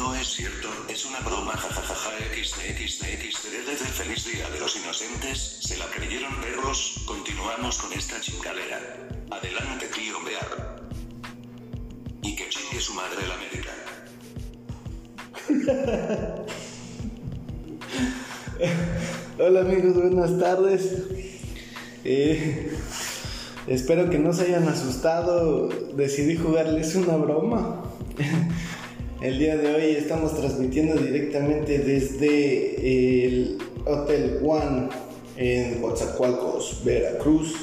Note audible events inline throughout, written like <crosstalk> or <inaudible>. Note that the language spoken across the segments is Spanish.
No es cierto, es una broma jajajaja xdxdxdd feliz día de los inocentes, se la creyeron perros, continuamos con esta chingalera. Adelante tío Bear. Y que chingue su madre la América. <laughs> Hola amigos, buenas tardes. Eh, espero que no se hayan asustado. Decidí jugarles una broma. <laughs> El día de hoy estamos transmitiendo directamente desde el Hotel One en Coatzacoalcos, Veracruz.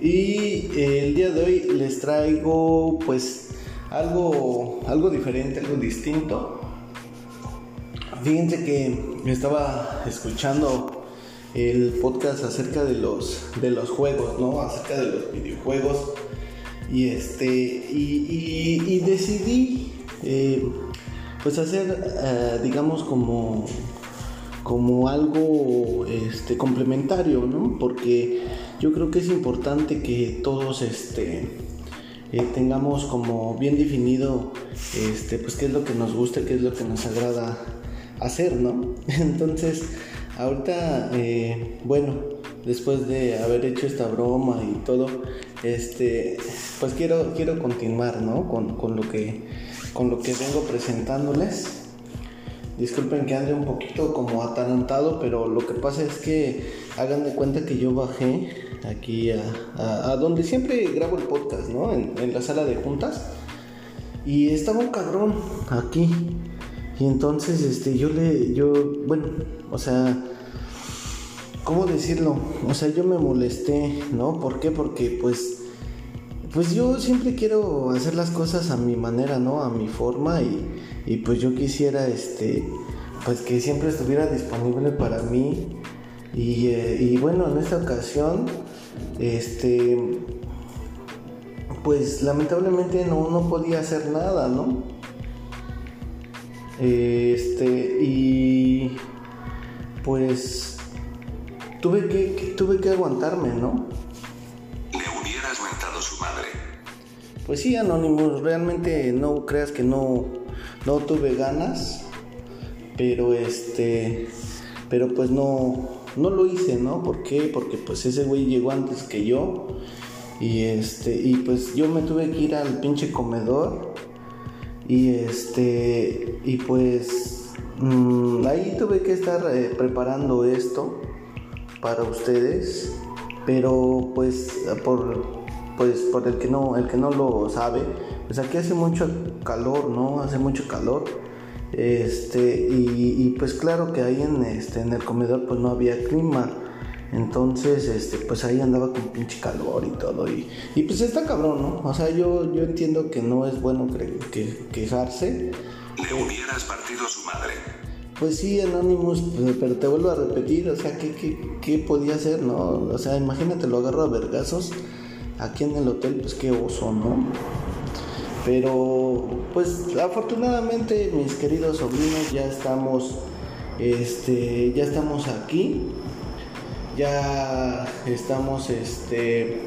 Y el día de hoy les traigo pues algo, algo diferente, algo distinto. Fíjense que estaba escuchando el podcast acerca de los, de los juegos, ¿no? Acerca de los videojuegos. Y este. Y, decidí. Eh, pues hacer. eh, digamos como. Como algo este, complementario, ¿no? Porque yo creo que es importante que todos este, eh, tengamos como bien definido este, pues qué es lo que nos gusta, qué es lo que nos agrada hacer, ¿no? <laughs> Entonces, ahorita, bueno, después de haber hecho esta broma y todo, este, pues quiero, quiero continuar, ¿no? Con, con lo que, con lo que vengo presentándoles. Disculpen que ande un poquito como atarantado, pero lo que pasa es que hagan de cuenta que yo bajé aquí a, a- donde siempre grabo el podcast, ¿no? En, en la sala de juntas. Y estaba un cabrón aquí. Y entonces, este, yo le, yo, bueno, o sea, ¿cómo decirlo? O sea, yo me molesté, ¿no? ¿Por qué? Porque, pues, pues yo siempre quiero hacer las cosas a mi manera, ¿no? A mi forma y, y pues yo quisiera, este, pues que siempre estuviera disponible para mí. Y, eh, y bueno, en esta ocasión, este, pues lamentablemente no, no podía hacer nada, ¿no? Este, y pues tuve que, que- tuve que aguantarme, ¿no? Pues sí, Anonymous, realmente no creas que no, no tuve ganas, pero este, pero pues no, no lo hice, ¿no? ¿Por qué? Porque pues ese güey llegó antes que yo y este, y pues yo me tuve que ir al pinche comedor y este, y pues mm, ahí tuve que estar eh, preparando esto para ustedes, pero pues por pues por el que no el que no lo sabe, pues aquí hace mucho calor, ¿no? Hace mucho calor. Este y, y, pues claro que ahí en este en el comedor pues no había clima. Entonces, este, pues ahí andaba con pinche calor y todo. Y, y pues está cabrón, ¿no? O sea, yo, yo entiendo que no es bueno cre- que- quejarse. Le hubieras partido su madre. Pues sí, Anonymous, pero te vuelvo a repetir, o sea, ¿qué, qué, qué podía hacer, no? O sea, imagínate, lo agarro a vergazos aquí en el hotel, pues qué oso, ¿no? Pero, pues afortunadamente, mis queridos sobrinos, ya estamos, este, ya estamos aquí, ya estamos, este,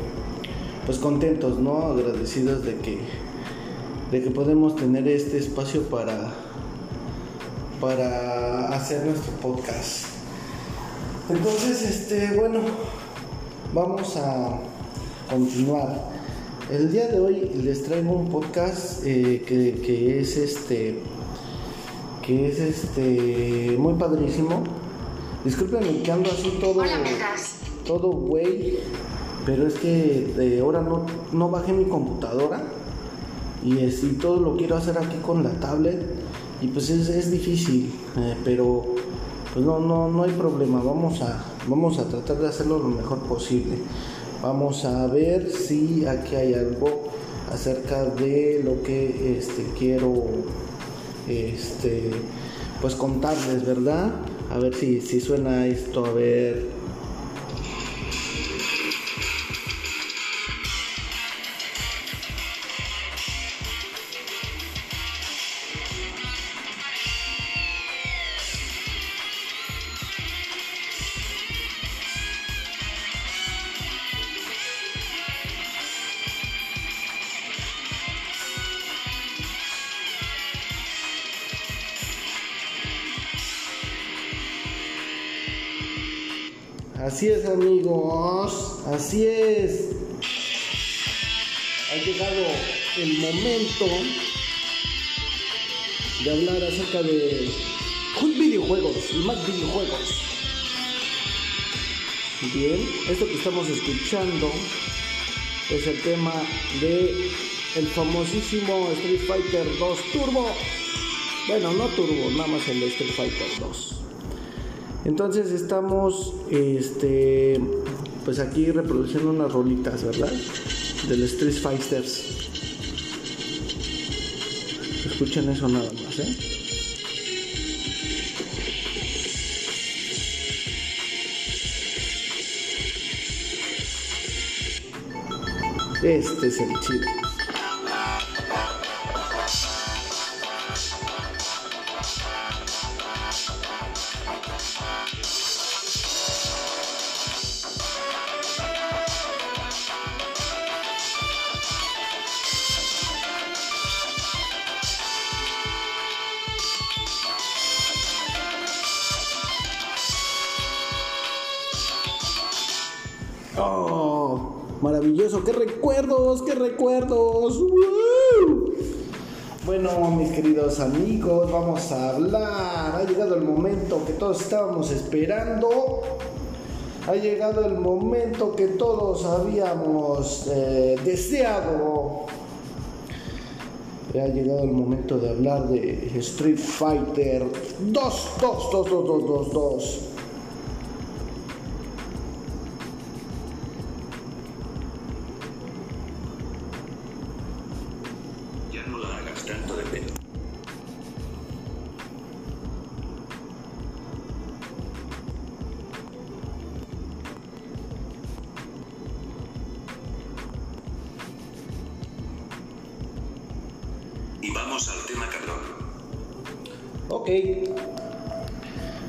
pues contentos, ¿no? Agradecidos de que, de que podemos tener este espacio para para hacer nuestro podcast. Entonces, este, bueno, vamos a continuar. El día de hoy les traigo un podcast eh, que, que es este, que es este, muy padrísimo. Disculpen que ando así todo, Hola, todo güey, pero es que de ahora no, no bajé mi computadora y, es, todo lo quiero hacer aquí con la tablet y pues es, difícil, eh, pero pues no, no, no hay problema, vamos a, vamos a tratar de hacerlo lo mejor posible. Vamos a ver si aquí hay algo acerca de lo que este, quiero este, pues contarles, ¿verdad? A ver si, si suena esto, a ver. Momento de hablar acerca de videojuegos y más videojuegos. Bien, esto que estamos escuchando es el tema de el famosísimo Street Fighter 2 Turbo. Bueno, no Turbo, nada más el Street Fighter 2. Entonces estamos, este, pues aquí reproduciendo unas rolitas, ¿verdad? Del Street Fighters. Escuchen eso nada más, ¿eh? Este es el chido. Maravilloso, qué recuerdos, qué recuerdos. Bueno, mis queridos amigos, vamos a hablar. Ha llegado el momento que todos estábamos esperando. Ha llegado el momento que todos habíamos eh, deseado. Ha llegado el momento de hablar de Street Fighter 2, 2, 2, 2, 2, 2, 2. Tema cabrón. Ok.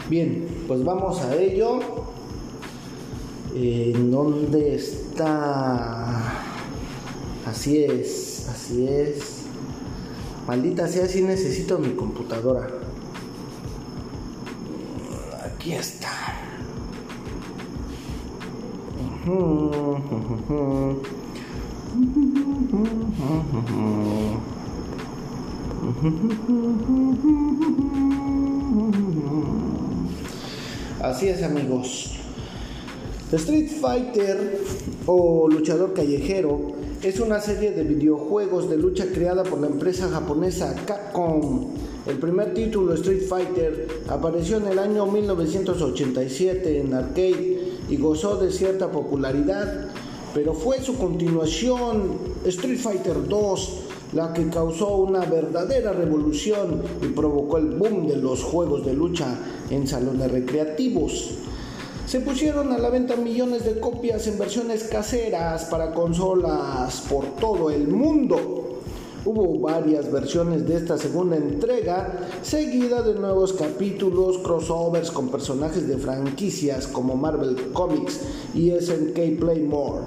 Bien, pues vamos a ello. ¿En dónde está? Así es, así es. Maldita sea, si necesito mi computadora. Aquí está. Así es amigos. Street Fighter o luchador callejero es una serie de videojuegos de lucha creada por la empresa japonesa Capcom. El primer título, Street Fighter, apareció en el año 1987 en arcade y gozó de cierta popularidad, pero fue su continuación, Street Fighter 2, la que causó una verdadera revolución y provocó el boom de los juegos de lucha en salones recreativos. Se pusieron a la venta millones de copias en versiones caseras para consolas por todo el mundo. Hubo varias versiones de esta segunda entrega, seguida de nuevos capítulos, crossovers con personajes de franquicias como Marvel Comics y SNK Playmore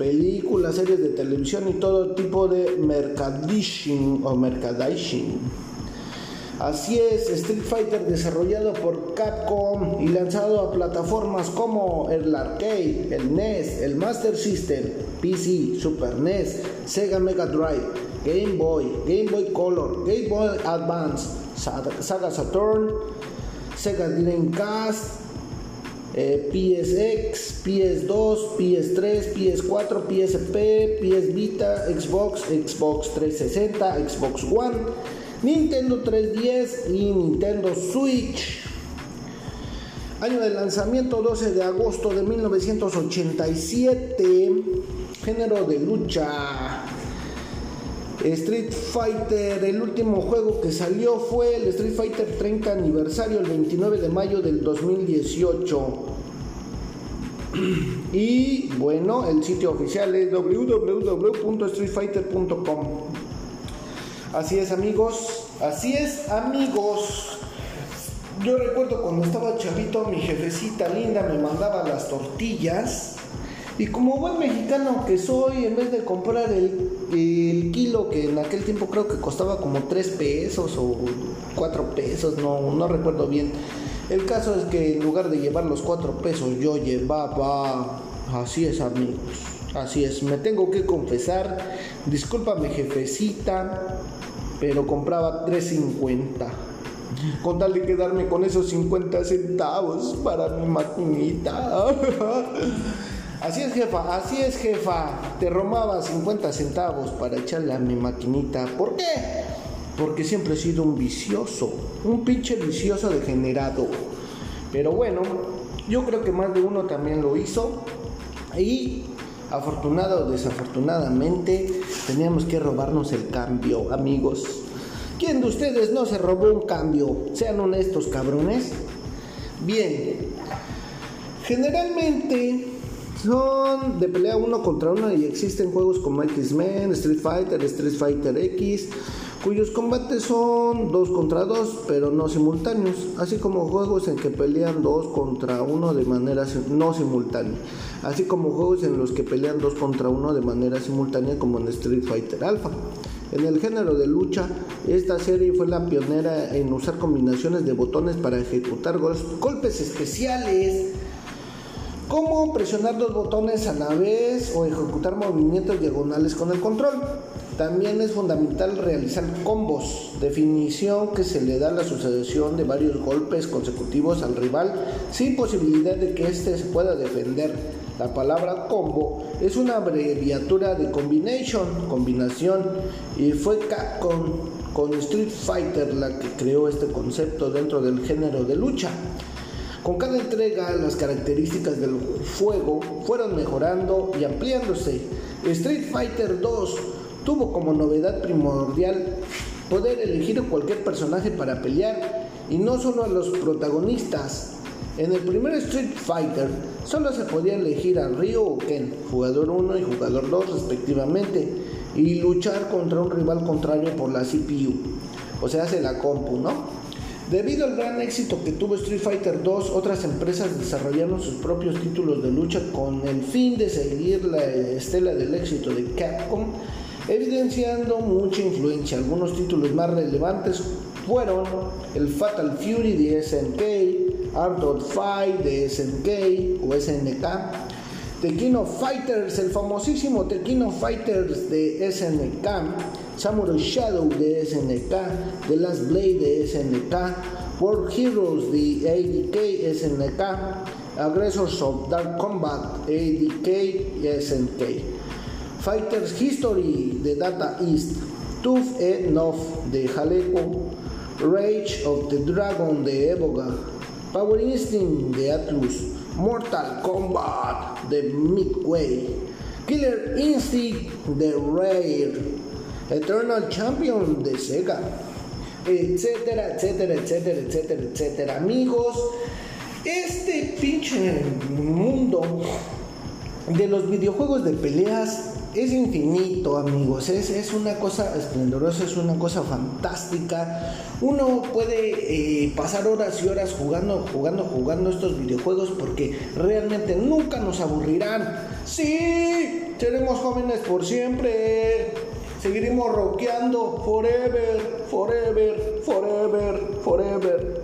películas, series de televisión y todo tipo de mercadishing o mercadishing. Así es, Street Fighter desarrollado por Capcom y lanzado a plataformas como el arcade, el NES, el Master System, PC, Super NES, Sega Mega Drive, Game Boy, Game Boy Color, Game Boy Advance, Saga Saturn, Sega Dreamcast, PSX, PS2, PS3, PS4, PSP, PS Vita, Xbox, Xbox 360, Xbox One, Nintendo 3DS y Nintendo Switch. Año de lanzamiento 12 de agosto de 1987. Género de lucha. Street Fighter, el último juego que salió fue el Street Fighter 30 aniversario el 29 de mayo del 2018. <clears throat> Y bueno, el sitio oficial es www.streetfighter.com. Así es amigos, así es amigos. Yo recuerdo cuando estaba chavito, mi jefecita linda me mandaba las tortillas y como buen mexicano que soy, en vez de comprar el, kilo que en aquel tiempo creo que costaba como 3 pesos o 4 pesos, no, no recuerdo bien. El caso es que en lugar de llevar los 4 pesos yo llevaba... Así es amigos, así es. Me tengo que confesar, discúlpame jefecita, pero compraba 3.50 con tal de quedarme con esos 50 centavos para mi maquinita. <laughs> Así es, jefa, así es, jefa. Te robaba 50 centavos para echarle a mi maquinita. ¿Por qué? Porque siempre he sido un vicioso, un pinche vicioso degenerado. Pero bueno, yo creo que más de uno también lo hizo. Y afortunado o desafortunadamente, teníamos que robarnos el cambio, amigos. ¿Quién de ustedes no se robó un cambio? Sean honestos, cabrones. Bien. Generalmente son de pelea uno contra uno y existen juegos como X-Men, Street Fighter, Street Fighter X, cuyos combates son dos contra dos, pero no simultáneos, así como juegos en que pelean dos contra uno de manera no simultánea, así como juegos en los que pelean dos contra uno de manera simultánea como en Street Fighter Alpha. En el género de lucha, esta serie fue la pionera en usar combinaciones de botones para ejecutar golpes especiales como presionar dos botones a la vez o ejecutar movimientos diagonales con el control. También es fundamental realizar combos, definición que se le da a la sucesión de varios golpes consecutivos al rival sin posibilidad de que éste se pueda defender. La palabra combo es una abreviatura de combination, combinación, y fue Capcom con Street Fighter la que creó este concepto dentro del género de lucha. Con cada entrega las características del fuego fueron mejorando y ampliándose. Street Fighter 2 tuvo como novedad primordial poder elegir cualquier personaje para pelear y no solo a los protagonistas. En el primer Street Fighter solo se podía elegir a Ryo o Ken, jugador 1 y jugador 2 respectivamente, y luchar contra un rival contrario por la CPU, o sea, hace la compu, ¿no? Debido al gran éxito que tuvo Street Fighter 2, otras empresas desarrollaron sus propios títulos de lucha con el fin de seguir la estela del éxito de Capcom, evidenciando mucha influencia. Algunos títulos más relevantes fueron el Fatal Fury de SNK, Art Fight de SNK o SNK, Tekken Fighters, el famosísimo Tekken Fighters de SNK, Samurai Shadow de SNK, The Last Blade de SNK, World Heroes de ADK SNK, Aggressors of Dark Combat ADK SNK, Fighters History de Data East, Tooth Enough de Jaleco, Rage of the Dragon de Evoga, Power Instinct de Atlus, Mortal Kombat de Midway, Killer Instinct de Rare, Eternal Champion de Sega, etcétera, etcétera, etcétera, etcétera, etcétera. Amigos, este pinche mundo de los videojuegos de peleas es infinito, amigos. Es, es, una cosa esplendorosa, es una cosa fantástica. Uno puede eh, pasar horas y horas jugando, jugando, jugando estos videojuegos porque realmente nunca nos aburrirán. Sí, seremos jóvenes por siempre. Seguiremos rockeando forever, forever, forever, forever.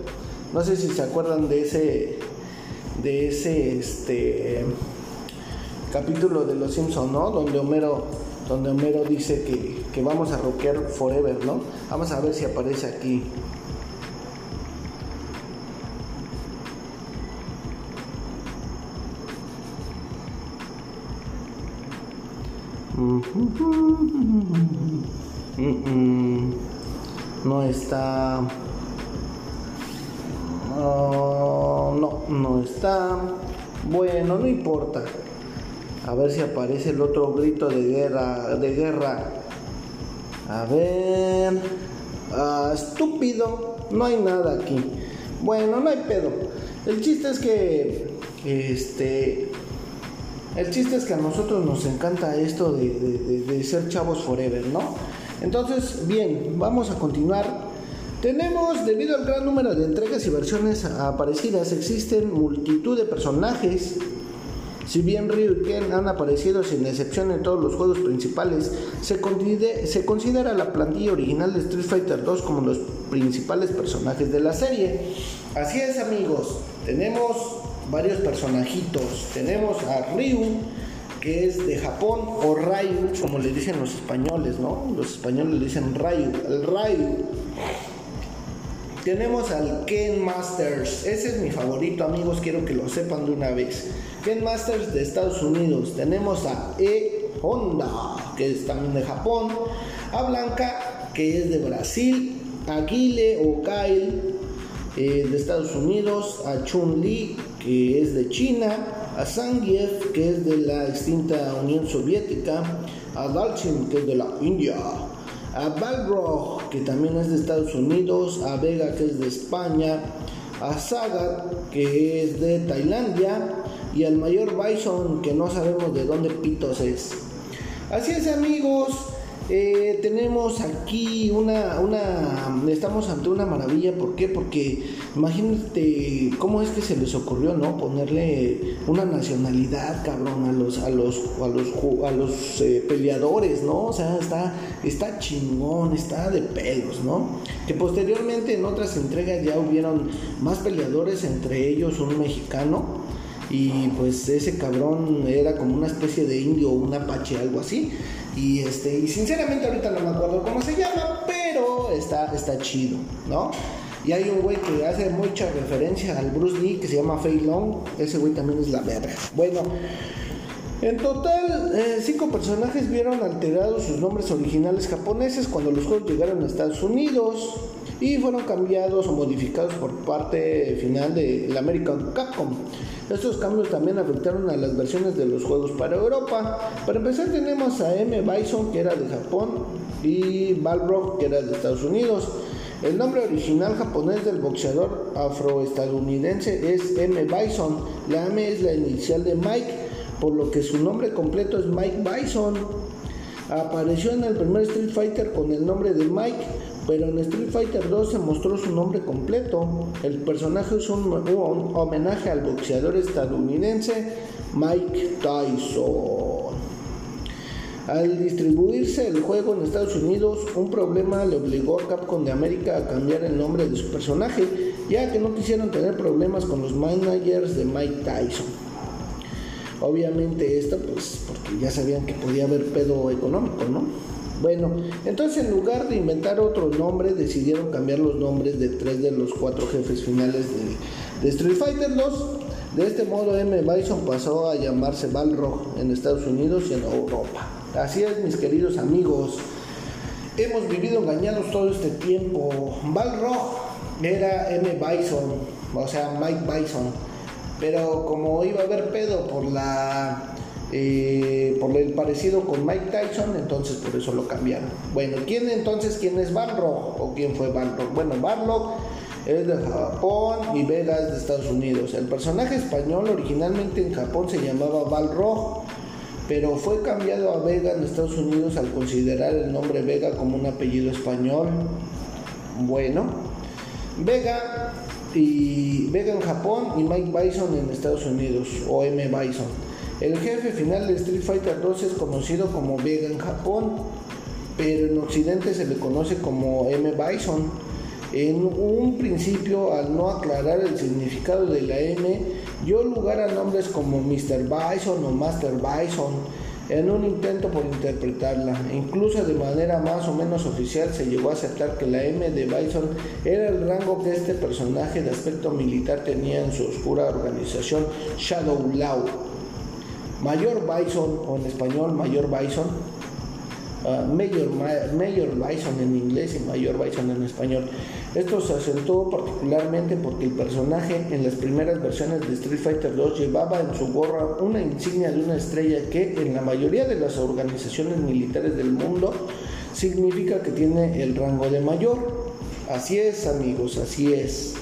No sé si se acuerdan de ese de ese este capítulo de Los Simpsons, ¿no? Donde Homero, donde Homero dice que, que vamos a rockear forever, ¿no? Vamos a ver si aparece aquí. Mm-hmm. No está. Ah, no, no está. Bueno, no importa. A ver si aparece el otro grito de guerra. De guerra. A ver. Ah, estúpido. No hay nada aquí. Bueno, no hay pedo. El chiste es que. Este. El chiste es que a nosotros nos encanta esto de, ser chavos forever, ¿no? Entonces, bien, vamos a continuar. Tenemos, debido al gran número de entregas y versiones aparecidas, existen multitud de personajes. Si bien Ryu y Ken han aparecido sin excepción en todos los juegos principales, se, considera la plantilla original de Street Fighter 2 como los principales personajes de la serie. Así es amigos, tenemos varios personajitos. Tenemos a Ryu, que es de Japón, o Ryu, como le dicen los españoles, ¿no? Los españoles le dicen Ryu, el Ryu. Tenemos al Ken Masters, ese es mi favorito, amigos, quiero que lo sepan de una vez. Ken Masters de Estados Unidos. Tenemos a E Honda, que es también de Japón. A Blanca, que es de Brasil. A Guile o Kyle, eh, de Estados Unidos. A Chun Li, que es de China, a Zangief, que es de la extinta Unión Soviética, a Dalchin, que es de la India, a Balrog, que también es de Estados Unidos, a Vega, que es de España, a Sagat, que es de Tailandia, y al mayor Bison, que no sabemos de dónde pitos es. Así es amigos, eh, tenemos aquí una, estamos ante una maravilla, ¿por qué? Porque imagínate cómo es que se les ocurrió, ¿no? Ponerle una nacionalidad, cabrón, a los, a los, a los, a los eh, peleadores, ¿no? O sea, está, está chingón, está de pelos, ¿no? Que posteriormente en otras entregas ya hubieron más peleadores, entre ellos un mexicano, y pues ese cabrón era como una especie de indio o un apache, algo así. Y este, y sinceramente ahorita no me acuerdo cómo se llama, pero está, está chido, ¿no? Y hay un güey que hace mucha referencia al Bruce Lee que se llama Fei Long. Ese güey también es la verga. Bueno, en total, eh, cinco personajes vieron alterados sus nombres originales japoneses cuando los juegos llegaron a Estados Unidos y fueron cambiados o modificados por parte final del American Capcom. Estos cambios también afectaron a las versiones de los juegos para Europa. Para empezar tenemos a M. Bison que era de Japón y Balrog que era de Estados Unidos. El nombre original japonés del boxeador afroestadounidense es M. Bison. La M es la inicial de Mike, por lo que su nombre completo es Mike Bison. Apareció en el primer Street Fighter con el nombre de Mike, pero en Street Fighter 2 se mostró su nombre completo. El personaje es un, homenaje al boxeador estadounidense Mike Tyson. Al distribuirse el juego en Estados Unidos, un problema le obligó a Capcom de América a cambiar el nombre de su personaje, ya que no quisieron tener problemas con los managers de Mike Tyson. Obviamente esto, pues, porque ya sabían que podía haber pedo económico, ¿no? Bueno, entonces en lugar de inventar otro nombre, decidieron cambiar los nombres de tres de los cuatro jefes finales de, Street Fighter 2. De este modo, M. Bison pasó a llamarse Balrog en Estados Unidos y en Europa. Así es, mis queridos amigos. Hemos vivido engañados todo este tiempo. Balrog era M. Bison, o sea, Mike Bison. Pero como iba a haber pedo por la eh, por el parecido con Mike Tyson, entonces por eso lo cambiaron. Bueno, ¿quién entonces, quién es Balrog o quién fue Balrog? Bueno, Balrog es de Japón y Vega es de Estados Unidos. El personaje español originalmente en Japón se llamaba Balrog, pero fue cambiado a Vega en Estados Unidos al considerar el nombre Vega como un apellido español. Bueno, Vega y Vega en Japón y Mike Bison en Estados Unidos o M Bison. El jefe final de Street Fighter 2 es conocido como Vega en Japón, pero en Occidente se le conoce como M. Bison. En un principio, al no aclarar el significado de la M, dio lugar a nombres como Mr. Bison o Master Bison en un intento por interpretarla. Incluso de manera más o menos oficial se llegó a aceptar que la M de Bison era el rango que este personaje de aspecto militar tenía en su oscura organización Shadow Law. Mayor Bison, o en español Mayor Bison, Mayor, Mayor Bison en inglés y Mayor Bison en español. Esto se acentuó particularmente porque el personaje en las primeras versiones de Street Fighter 2 llevaba en su gorra una insignia de una estrella que en la mayoría de las organizaciones militares del mundo significa que tiene el rango de mayor. Así es amigos, así es.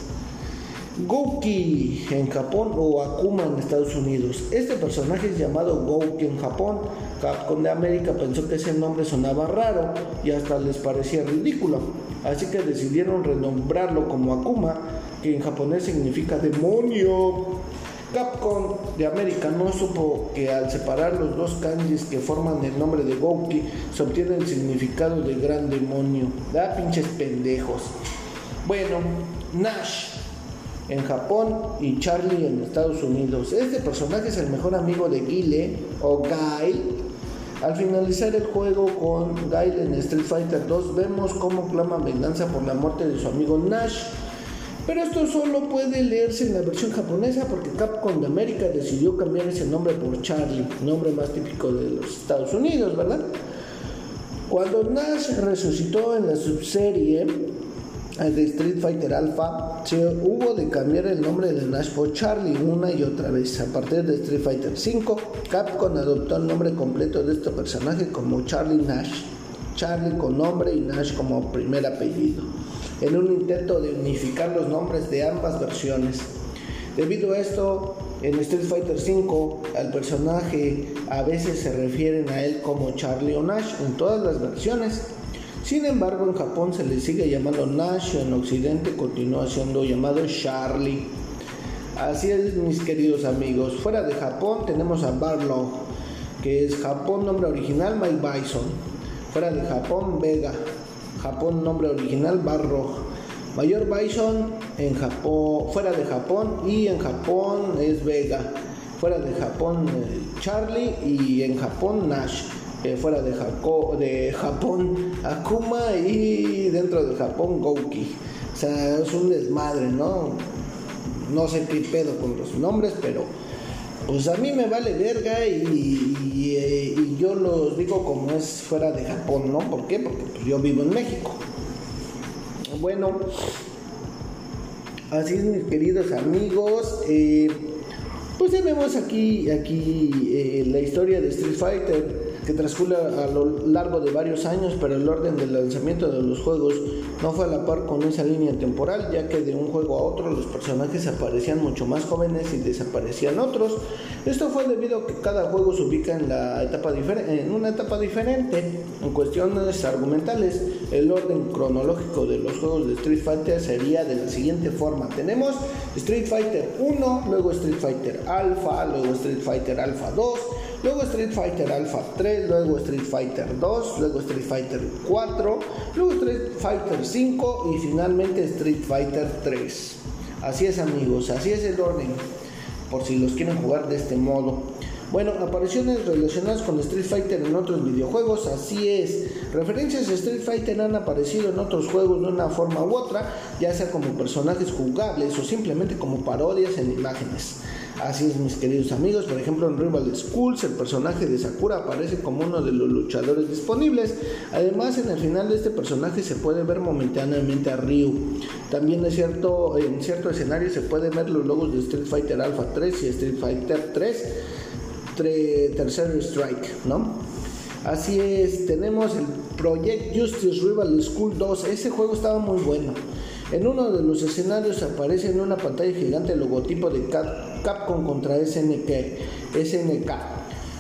Gouki en Japón o Akuma en Estados Unidos. Este personaje es llamado Gouki en Japón. Capcom de América pensó que ese nombre sonaba raro y hasta les parecía ridículo. Así que decidieron renombrarlo como Akuma, que en japonés significa demonio. Capcom de América no supo que al separar los dos kanjis que forman el nombre de Gouki se obtiene el significado de gran demonio. Da pinches pendejos. Bueno, Nash en Japón y Charlie en Estados Unidos. Este personaje es el mejor amigo de Guile o Guile. Al finalizar el juego con Guile en Street Fighter 2 vemos cómo clama venganza por la muerte de su amigo Nash. Pero esto solo puede leerse en la versión japonesa porque Capcom de América decidió cambiar ese nombre por Charlie, nombre más típico de los Estados Unidos, ¿verdad? Cuando Nash resucitó en la subserie de Street Fighter Alpha, se hubo de cambiar el nombre de Nash por Charlie una y otra vez. A partir de Street Fighter V, Capcom adoptó el nombre completo de este personaje como Charlie Nash. Charlie con nombre y Nash como primer apellido, en un intento de unificar los nombres de ambas versiones. Debido a esto, en Street Fighter V al personaje a veces se refieren a él como Charlie o Nash en todas las versiones. Sin embargo, en Japón se le sigue llamando Nash, en Occidente continúa siendo llamado Charlie. Así es, mis queridos amigos. Fuera de Japón tenemos a Barlow, que es Japón nombre original Mike Bison. Fuera de Japón, Vega. Japón nombre original Barrow. Mayor Bison en Japón, fuera de Japón y en Japón es Vega. Fuera de Japón eh, Charlie y en Japón Nash. Eh, fuera de, de Japón Akuma y dentro de Japón Gouki. O sea, es un desmadre, ¿no? No sé qué pedo con los nombres, pero pues a mí me vale verga y, eh, yo los digo como es fuera de Japón, ¿no? ¿Por qué? Porque pues, yo vivo en México. Bueno, así es mis queridos amigos. Eh, pues tenemos aquí, aquí la historia de Street Fighter que transcurre a lo largo de varios años, pero el orden del lanzamiento de los juegos no fue a la par con esa línea temporal, ya que de un juego a otro los personajes aparecían mucho más jóvenes y desaparecían otros. Esto fue debido a que cada juego se ubica en, la etapa en una etapa diferente. En cuestiones argumentales, el orden cronológico de los juegos de Street Fighter sería de la siguiente forma. Tenemos Street Fighter 1, luego Street Fighter Alpha, luego Street Fighter Alpha 2, luego Street Fighter Alpha 3, luego Street Fighter 2, luego Street Fighter 4, luego Street Fighter 5 y finalmente Street Fighter 3. Así es amigos, así es el orden, por si los quieren jugar de este modo. Bueno, apariciones relacionadas con Street Fighter en otros videojuegos, así es. Referencias a Street Fighter han aparecido en otros juegos de una forma u otra, ya sea como personajes jugables o simplemente como parodias en imágenes. Así es, mis queridos amigos. Por ejemplo, en Rival Schools, el personaje de Sakura aparece como uno de los luchadores disponibles. Además, en el final de este personaje se puede ver momentáneamente a Ryu. También es cierto, en cierto escenario se pueden ver los logos de Street Fighter Alpha 3 y Street Fighter 3, tercer strike, ¿no? Así es, tenemos el Project Justice Rival School 2. Ese juego estaba muy bueno. En uno de los escenarios aparece en una pantalla gigante el logotipo de Capcom contra SNK, SNK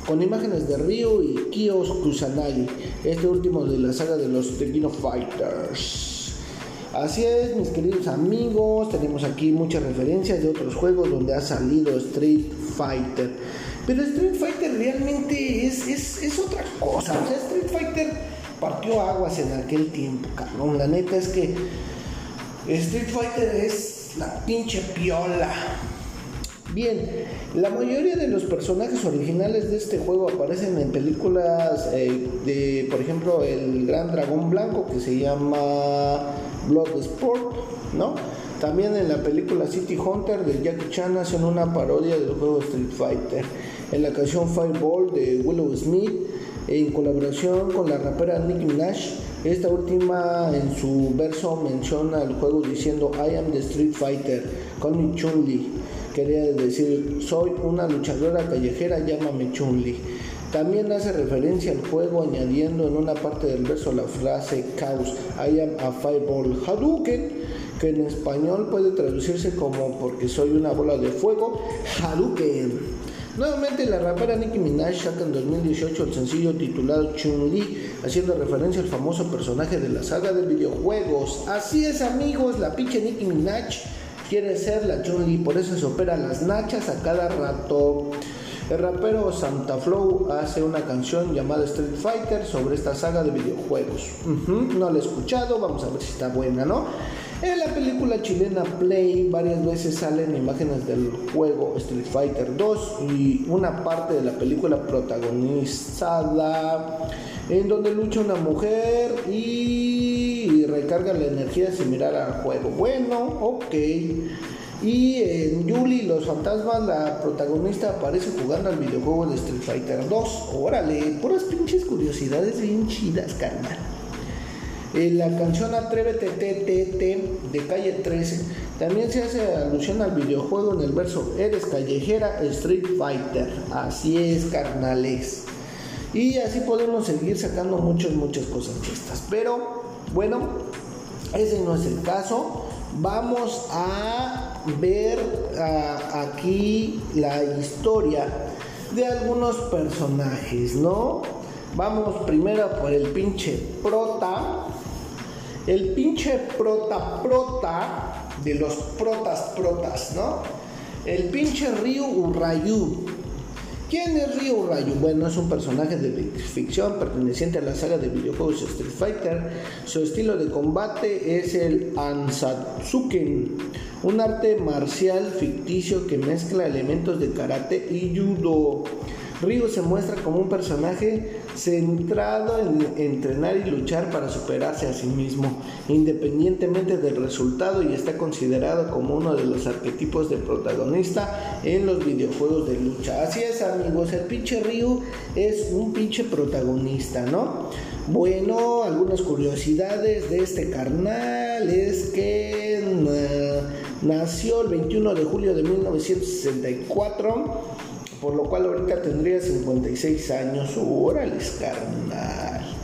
con imágenes de Ryu y Kios Kusanagi, este último de la saga de los Tekken Fighters. Así es, mis queridos amigos, tenemos aquí muchas referencias de otros juegos donde ha salido Street Fighter. Pero Street Fighter realmente es, es, es otra cosa. O sea, Street Fighter partió aguas en aquel tiempo, cabrón. La neta es que Street Fighter es la pinche piola. Bien, la mayoría de los personajes originales de este juego aparecen en películas eh, de, por ejemplo, el Gran Dragón Blanco que se llama Bloodsport, ¿no? También en la película City Hunter de Jackie Chan hacen una parodia del juego Street Fighter. En la canción Fireball de Willow Smith en colaboración con la rapera Nicki Minaj. Esta última en su verso menciona el juego diciendo I am the Street Fighter, call me Chun-Li. Quería decir, soy una luchadora callejera, llámame Chun-Li. También hace referencia al juego añadiendo en una parte del verso la frase Chaos, I am a fireball Hadouken, que en español puede traducirse como porque soy una bola de fuego, Hadouken. Nuevamente la rapera Nicki Minaj saca en 2018 el sencillo titulado Chun-Li, haciendo referencia al famoso personaje de la saga de videojuegos. Así es amigos, la pinche Nicki Minaj quiere ser la Chun-Li, por eso se opera las nachas a cada rato. El rapero Santa Flow hace una canción llamada Street Fighter sobre esta saga de videojuegos. no la he escuchado, vamos a ver si está buena, ¿no? En la película chilena Play varias veces salen imágenes del juego Street Fighter 2 y una parte de la película protagonizada en donde lucha una mujer y recarga la energía similar al juego. Bueno, ok. Y en Yuli los fantasmas, la protagonista aparece jugando al videojuego de Street Fighter 2. Órale, puras pinches curiosidades bien chidas, carnal. En la canción Atrévete TTT de calle 13 también se hace alusión al videojuego en el verso Eres callejera Street Fighter. Así es, carnales. Y así podemos seguir sacando muchas, muchas cosas de estas. Pero bueno, ese no es el caso. Vamos a ver aquí la historia de algunos personajes, ¿no? Vamos primero por el pinche prota. El pinche prota prota de los protas protas, ¿no? El pinche Ryu Urayu. ¿Quién es Ryu Rayu? Bueno, es un personaje de ficción perteneciente a la saga de videojuegos Street Fighter. Su estilo de combate es el Ansatsuken, un arte marcial ficticio que mezcla elementos de karate y judo. Ryu se muestra como un personaje centrado en entrenar y luchar para superarse a sí mismo, independientemente del resultado y está considerado como uno de los arquetipos de protagonista en los videojuegos de lucha. Así es amigos, el pinche Ryu es un pinche protagonista, ¿no? Bueno, algunas curiosidades de este carnal es que eh, nació el 21 de julio de 1964 por lo cual ahorita tendría 56 años. órale, carnal.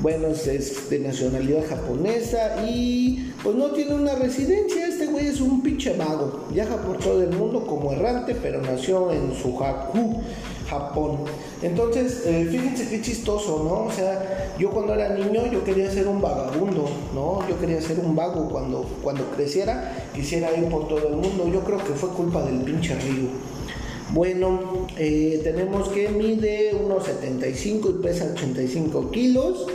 Bueno, es de nacionalidad japonesa y pues no tiene una residencia. Este güey es un pinche vago. Viaja por todo el mundo como errante, pero nació en Suhaku, Japón. Entonces, eh, fíjense qué chistoso, ¿no? O sea, yo cuando era niño yo quería ser un vagabundo, ¿no? Yo quería ser un vago cuando, cuando creciera, quisiera ir por todo el mundo. Yo creo que fue culpa del pinche río. Bueno, eh, tenemos que mide 1,75 y pesa 85 kilos.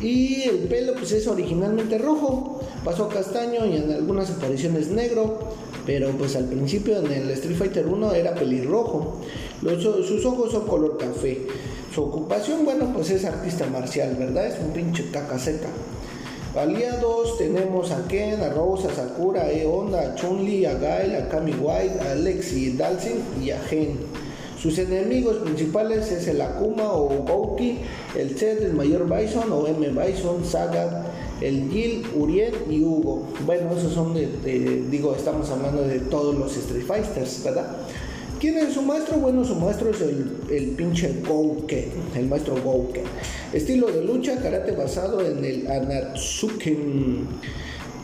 Y el pelo pues es originalmente rojo, pasó a castaño y en algunas apariciones negro, pero pues al principio en el Street Fighter 1 era pelirrojo. sus ojos son color café. Su ocupación, bueno, pues es artista marcial, ¿verdad? Es un pinche caca seca. Aliados tenemos a Ken, a Rose, a Sakura, a Honda, a Chun-Li, a Gail, a Kami White, a Alexi Dalsin y a Gen. Sus enemigos principales es el Akuma o Gouki, el Zed, el Mayor Bison o M Bison, Saga, el Gil, Urien y Hugo. Bueno, esos son digo, estamos hablando de todos los Street Fighters, ¿verdad? ¿Quién es su maestro? Bueno, su maestro es el, el pinche Gouken, el maestro Gouken. Estilo de lucha, karate basado en el Anatsuken.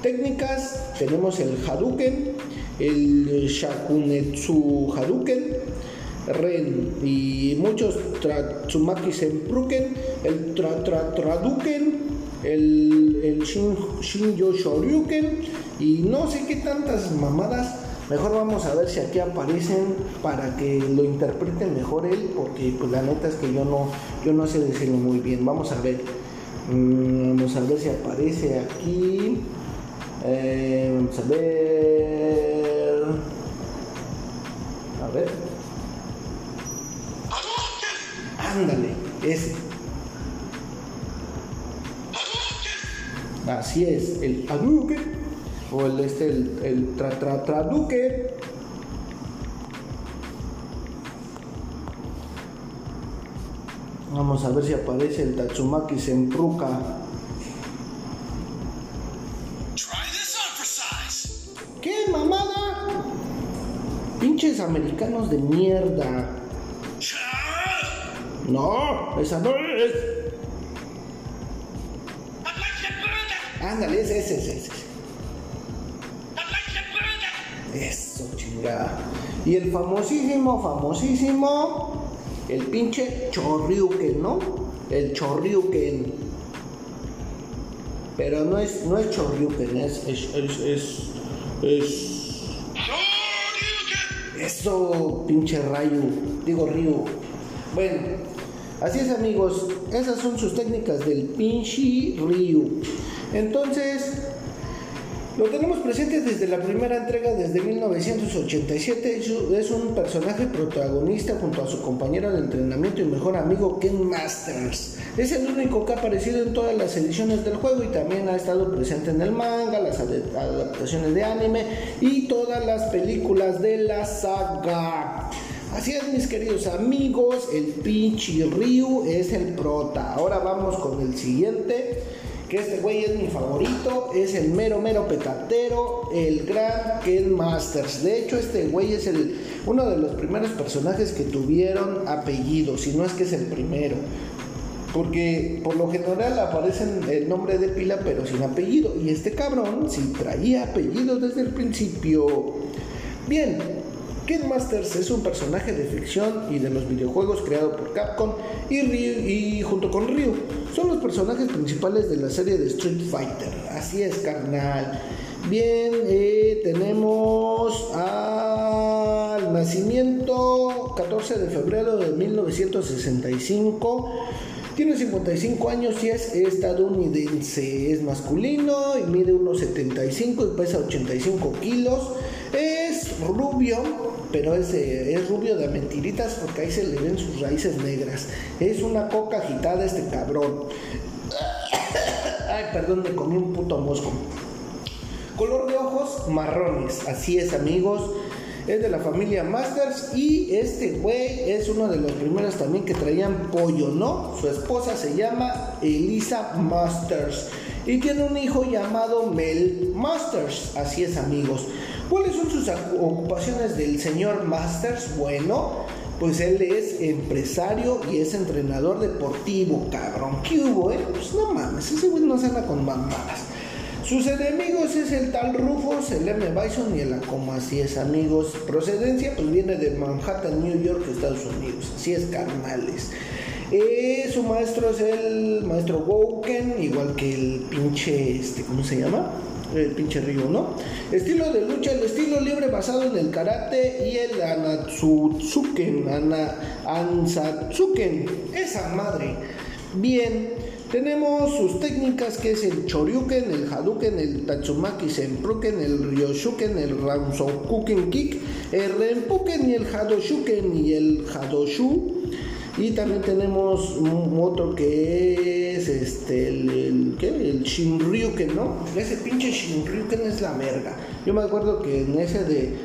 Técnicas, tenemos el Hadouken, el Shakunetsu Hadouken, Ren y muchos Tsumaki Senpruken, el tra, tra, Traduken, el, el Shin, Shinjo Shoryuken y no sé qué tantas mamadas Mejor vamos a ver si aquí aparecen para que lo interpreten mejor él, porque pues la neta es que yo no, yo no sé decirlo muy bien. Vamos a ver. Mm, vamos a ver si aparece aquí. Eh, vamos a ver. A ver. Ándale, ese. Así es, el o el este el, el tra, tra, traduque Vamos a ver si aparece el Tatsumaki Senpruka. ¿Qué mamada? Pinches americanos de mierda. No, esa no es. Ándale, ese, ese, ese. Eso, chingada. Y el famosísimo, famosísimo, el pinche Chorriuken, ¿no? El Chorriuken. Pero no es, no es Chorriuken, es, es, es, es, es- Eso, pinche rayo. Digo Ryu. Bueno, así es amigos. Esas son sus técnicas del pinche Ryu. Entonces, lo tenemos presente desde la primera entrega, desde 1987. Es un- personaje protagonista junto a su compañero de entrenamiento y mejor amigo Ken Masters. Es el único que ha aparecido en todas las ediciones del juego y también ha estado presente en el manga, las adaptaciones de anime y todas las películas de la saga. Así es, mis queridos amigos, el pinche Ryu es el prota. Ahora vamos con el siguiente que este güey es mi favorito, es el mero mero petatero, el gran Ken Masters. De hecho, este güey es el uno de los primeros personajes que tuvieron apellido, si no es que es el primero. Porque por lo general aparecen el nombre de pila pero sin apellido. Y este cabrón sí traía apellido desde el principio. Bien, Ken Masters es un personaje de ficción y de los videojuegos creado por Capcom y, Ryu- y junto con Ryu son los personajes principales de la serie de Street Fighter. Así es, carnal. Bien, eh, tenemos al nacimiento 14 de febrero de 1965. Tiene 55 años y es estadounidense. Es masculino y mide unos 75 y pesa 85 kilos. Rubio, pero es, eh, es rubio de mentiritas porque ahí se le ven sus raíces negras. Es una coca agitada este cabrón. <coughs> Ay, perdón, me comí un puto mosco. Color de ojos marrones, así es amigos. Es de la familia Masters y este güey es uno de los primeros también que traían pollo, ¿no? Su esposa se llama Elisa Masters y tiene un hijo llamado Mel Masters, así es amigos. ¿Cuáles son sus ocu- ocupaciones del señor Masters? Bueno, pues él es empresario y es entrenador deportivo, cabrón. ¿Qué hubo, eh? Pues no mames, ese güey no se anda con mamadas. Sus enemigos es el tal Rufus, el M. Bison y el Acoma, así es amigos. Procedencia pues viene de Manhattan, New York, Estados Unidos, así es carnales. Eh, su maestro es el maestro Woken, igual que el pinche, este, ¿cómo se llama? El pinche Ryu, ¿no? Estilo de lucha, el estilo libre basado en el karate y el Anatsutsuken, ana, Ansatsuken, esa madre. Bien, tenemos sus técnicas que es el Choryuken, el Hadouken, el Tatsumaki Senpruken, el Ryoshuken, el Ramsokuken Kick, el Renpuken y el Hadoshuken y el Hadoshu. Y también tenemos un otro que es este el, el, ¿qué? el Shinryuken, ¿no? Ese pinche Shinryuken es la verga. Yo me acuerdo que en ese de,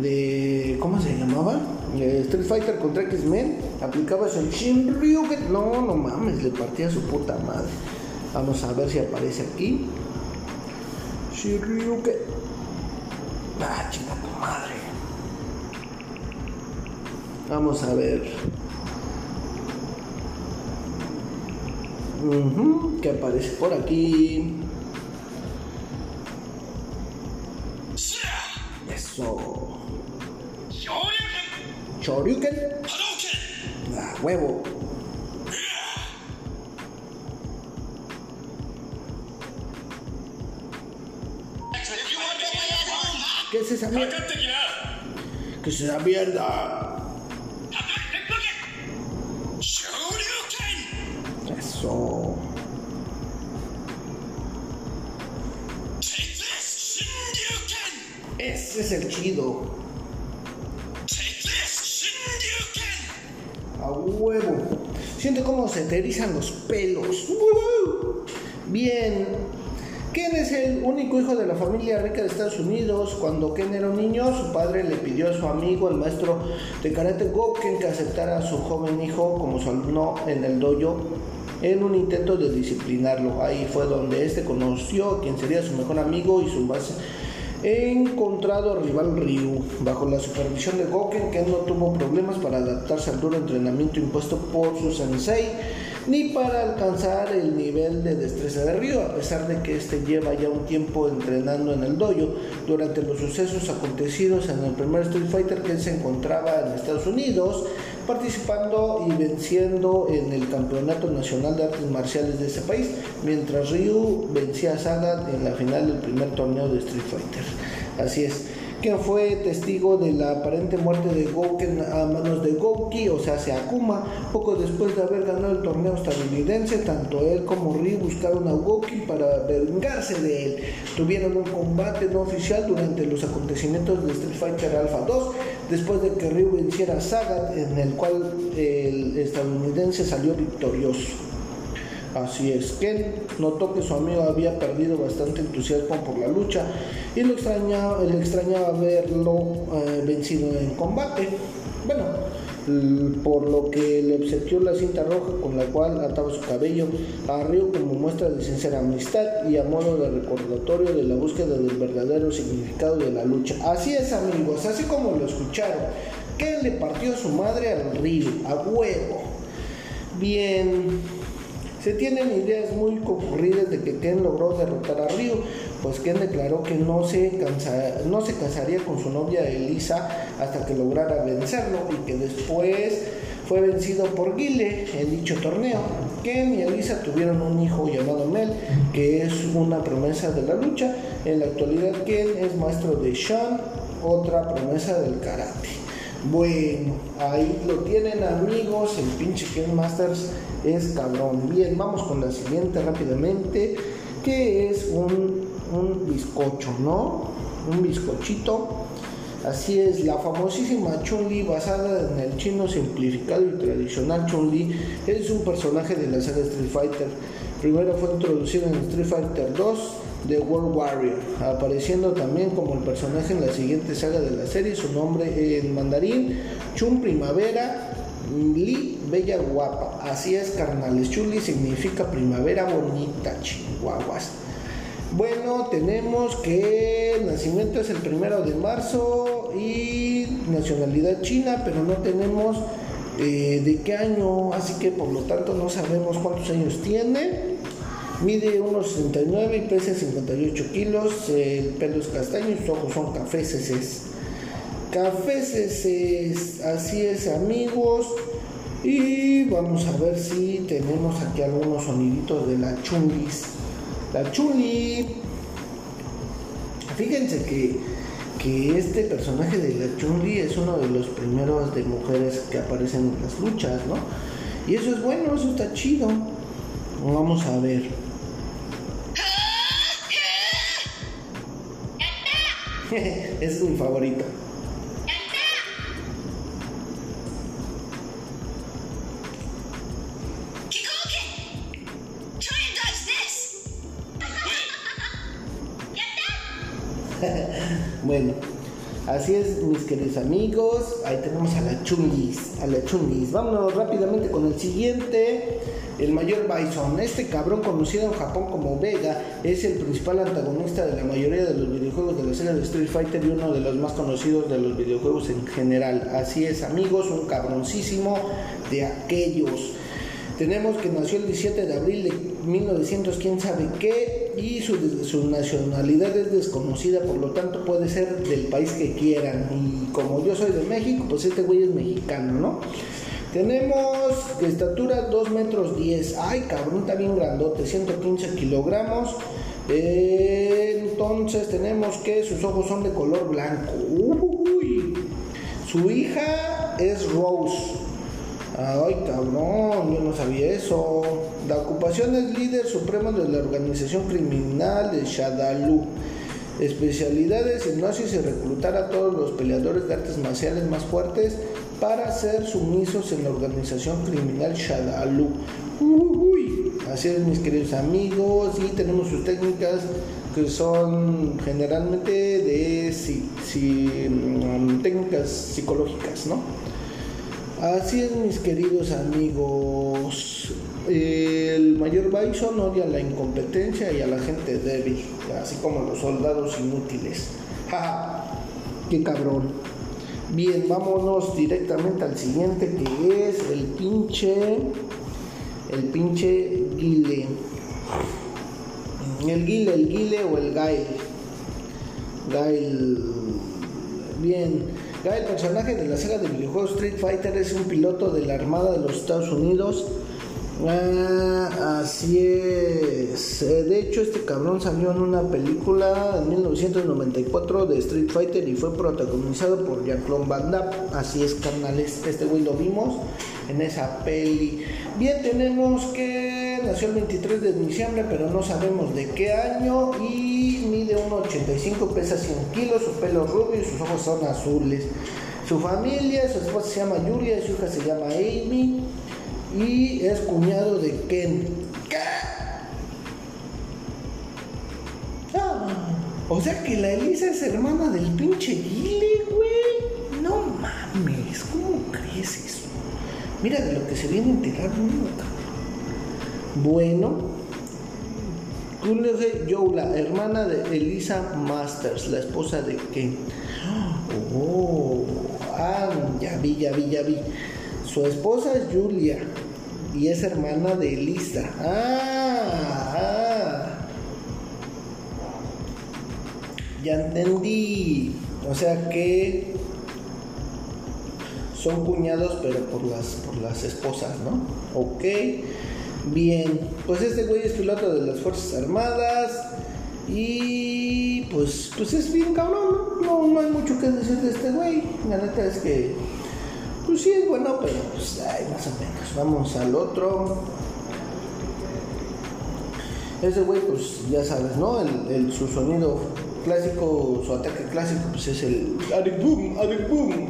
de ¿cómo se llamaba? Street Fighter contra X-Men, aplicabas el Shinryuken. No, no mames, le partía su puta madre. Vamos a ver si aparece aquí. Shinryuken. Ah, chinga tu madre. Vamos a ver. Ujú, que aparece por aquí. Eso. Choryuken. Ah, huevo. ¿Qué es esa mierda? ¿Qué es esa mierda? Ese es el chido. A huevo. Siente cómo se te los pelos. Bien. Ken es el único hijo de la familia rica de Estados Unidos. Cuando Ken era un niño, su padre le pidió a su amigo, el maestro de karate Goken, que aceptara a su joven hijo como su alumno en el dojo en un intento de disciplinarlo. Ahí fue donde este conoció a quien sería su mejor amigo y su más encontrado rival Ryu. Bajo la supervisión de Goken, Ken no tuvo problemas para adaptarse al duro entrenamiento impuesto por su sensei ni para alcanzar el nivel de destreza de Ryu, a pesar de que este lleva ya un tiempo entrenando en el dojo. Durante los sucesos acontecidos en el primer Street Fighter que se encontraba en Estados Unidos, participando y venciendo en el Campeonato Nacional de Artes Marciales de ese país, mientras Ryu vencía a Sagat en la final del primer torneo de Street Fighter. Así es quien fue testigo de la aparente muerte de Gouken a manos de Gouki, o sea, se Akuma, poco después de haber ganado el torneo estadounidense, tanto él como Ryu buscaron a Gouki para vengarse de él. Tuvieron un combate no oficial durante los acontecimientos de Street Fighter Alpha 2, después de que Ryu venciera a Sagat, en el cual el estadounidense salió victorioso. Así es, Ken notó que su amigo había perdido bastante entusiasmo por la lucha y lo extrañaba, le extrañaba verlo eh, vencido en combate. Bueno, por lo que le obsequió la cinta roja con la cual ataba su cabello a Ryu como muestra de sincera amistad y a modo de recordatorio de la búsqueda del verdadero significado de la lucha. Así es amigos, así como lo escucharon, Ken le partió su madre al Ryu, a huevo. Bien, se tienen ideas muy concurridas de que Ken logró derrotar a Ryu, pues Ken declaró que no se, no se casaría con su novia Elisa hasta que lograra vencerlo y que después fue vencido por Guile en dicho torneo. Ken y Elisa tuvieron un hijo llamado Mel, que es una promesa de la lucha. En la actualidad Ken es maestro de Sean, otra promesa del karate. Bueno, ahí lo tienen amigos, el pinche Ken Masters es cabrón. Bien, vamos con la siguiente rápidamente, que es un, un bizcocho, ¿no? Un bizcochito. Así es, la famosísima Chun-Li basada en el chino simplificado y tradicional Chun-Li es un personaje de la saga Street Fighter. Primero fue introducido en Street Fighter 2 de World Warrior, apareciendo también como el personaje en la siguiente saga de la serie, su nombre en mandarín, Chun Primavera Li Bella Guapa. Así es, carnales. Chuli significa primavera bonita, chihuahuas. Bueno, tenemos que el nacimiento es el primero de marzo y nacionalidad china, pero no tenemos eh, de qué año, así que por lo tanto no sabemos cuántos años tiene. Mide 1,69 y pesa 58 kilos. El pelo es castaño y sus ojos son cafés. Cafés, así es, amigos. Y vamos a ver si tenemos aquí algunos soniditos de la chungis. La chuli. Fíjense que, que este personaje de la chungli es uno de los primeros de mujeres que aparecen en las luchas, ¿no? Y eso es bueno, eso está chido. Vamos a ver. <laughs> es mi favorito. Así es, mis queridos amigos. Ahí tenemos a la chungis, a la chungis. Vámonos rápidamente con el siguiente el mayor Bison. Este cabrón conocido en Japón como Vega es el principal antagonista de la mayoría de los videojuegos de la serie de Street Fighter y uno de los más conocidos de los videojuegos en general. Así es amigos, un cabroncísimo de aquellos. Tenemos que nació el 17 de abril de 1900, quién sabe qué, y su, nacionalidad es desconocida, por lo tanto puede ser del país que quieran. Y como yo soy de México, pues este güey es mexicano, ¿no? Tenemos estatura 2 metros 10. Ay, cabrón, está bien grandote, 115 kilogramos. entonces tenemos que sus ojos son de color blanco. Uy. Su hija es Rose. Ay, cabrón, yo no sabía eso. La ocupación es líder supremo de la organización criminal de Shadalu. Especialidades, hipnosis y reclutar a todos los peleadores de artes marciales más fuertes para ser sumisos en la organización criminal Shadalu. Uy, así es mis queridos amigos y tenemos sus técnicas que son generalmente de mm, técnicas psicológicas, ¿no? Así es mis queridos amigos. El mayor Bison odia la incompetencia y a la gente débil, así como los soldados inútiles. ¡Ja! ¡Qué cabrón! Bien, vámonos directamente al siguiente que es el pinche. El pinche guile. El guile, el guile o el gail. Gail. Bien. Gail, personaje de la saga de videojuegos Street Fighter, es un piloto de la Armada de los Estados Unidos Ah, así es. Eh, de hecho, este cabrón salió en una película en 1994 de Street Fighter y fue protagonizado por Jean-Claude. Así es, carnales. Este güey lo vimos en esa peli. Bien, tenemos que nació el 23 de diciembre, pero no sabemos de qué año. Y mide 1,85, pesa 100 kilos, su pelo rubio y sus ojos son azules. Su familia, su esposa se llama Julia y su hija se llama Amy y es cuñado de Ken. Ah, o sea que la Elisa es hermana del pinche Guile, güey. No mames, ¿cómo crees eso? Mira de lo que se viene a enterar Bueno, de Joe, la hermana de Elisa Masters, la esposa de Ken. Oh, ah, ya vi, ya vi, ya vi. Su esposa es Julia y es hermana de Elisa. Ah, ah. Ya entendí. O sea que son cuñados, pero por las, por las esposas, ¿no? Ok. Bien. Pues este güey es piloto de las Fuerzas Armadas. Y pues, pues es bien cabrón, ¿no? No, hay mucho que decir de este güey. La neta es que pues sí es bueno, pero pues ay, más o. Vamos al otro. Ese güey, pues ya sabes, ¿no? El, su sonido clásico, su ataque clásico, pues es el Arik Boom, Arik Boom.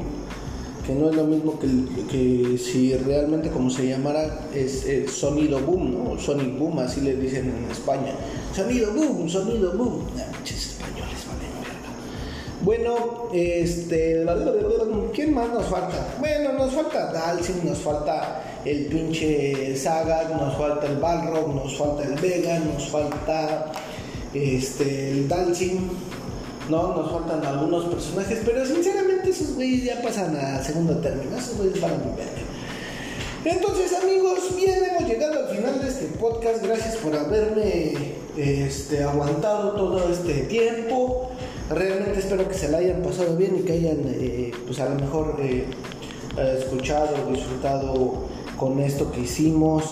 No es lo mismo que, que si realmente como se llamara es el sonido boom, ¿no? Sonic boom, así le dicen en España. Sonido boom, sonido boom. Bueno, este. ¿Quién más nos falta? Bueno, nos falta Dalsin, nos falta el pinche Saga, nos falta el Balrog, nos falta el Vega, nos falta este el Dalsin. No, nos faltan algunos personajes, pero sinceramente esos güeyes ya pasan a segundo término. Esos güeyes van a mi Entonces, amigos, bien, hemos llegado al final de este podcast. Gracias por haberme este, aguantado todo este tiempo. Realmente espero que se la hayan pasado bien y que hayan, eh, pues a lo mejor, eh, escuchado, disfrutado con esto que hicimos.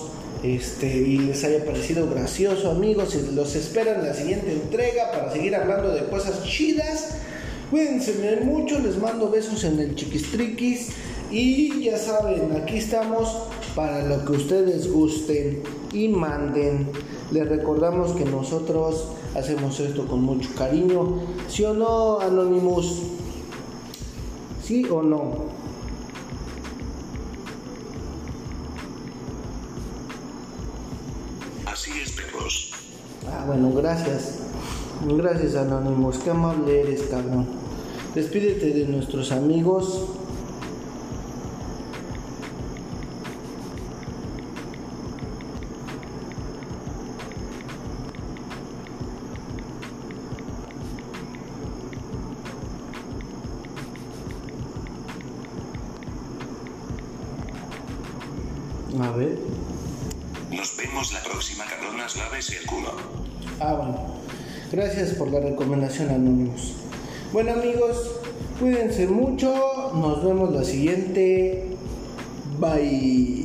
Este, y les haya parecido gracioso, amigos. Los espero en la siguiente entrega para seguir hablando de cosas chidas. Cuídense mucho, les mando besos en el chiquistriquis. Y ya saben, aquí estamos para lo que ustedes gusten y manden. Les recordamos que nosotros hacemos esto con mucho cariño. ¿Sí o no, Anonymous? ¿Sí o no? Así es, perros. Ah, bueno, gracias. Gracias, Anonymous. Qué amable eres, cabrón. Despídete de nuestros amigos. Gracias por la recomendación, Anonymous. Bueno, amigos, cuídense mucho. Nos vemos la siguiente. Bye.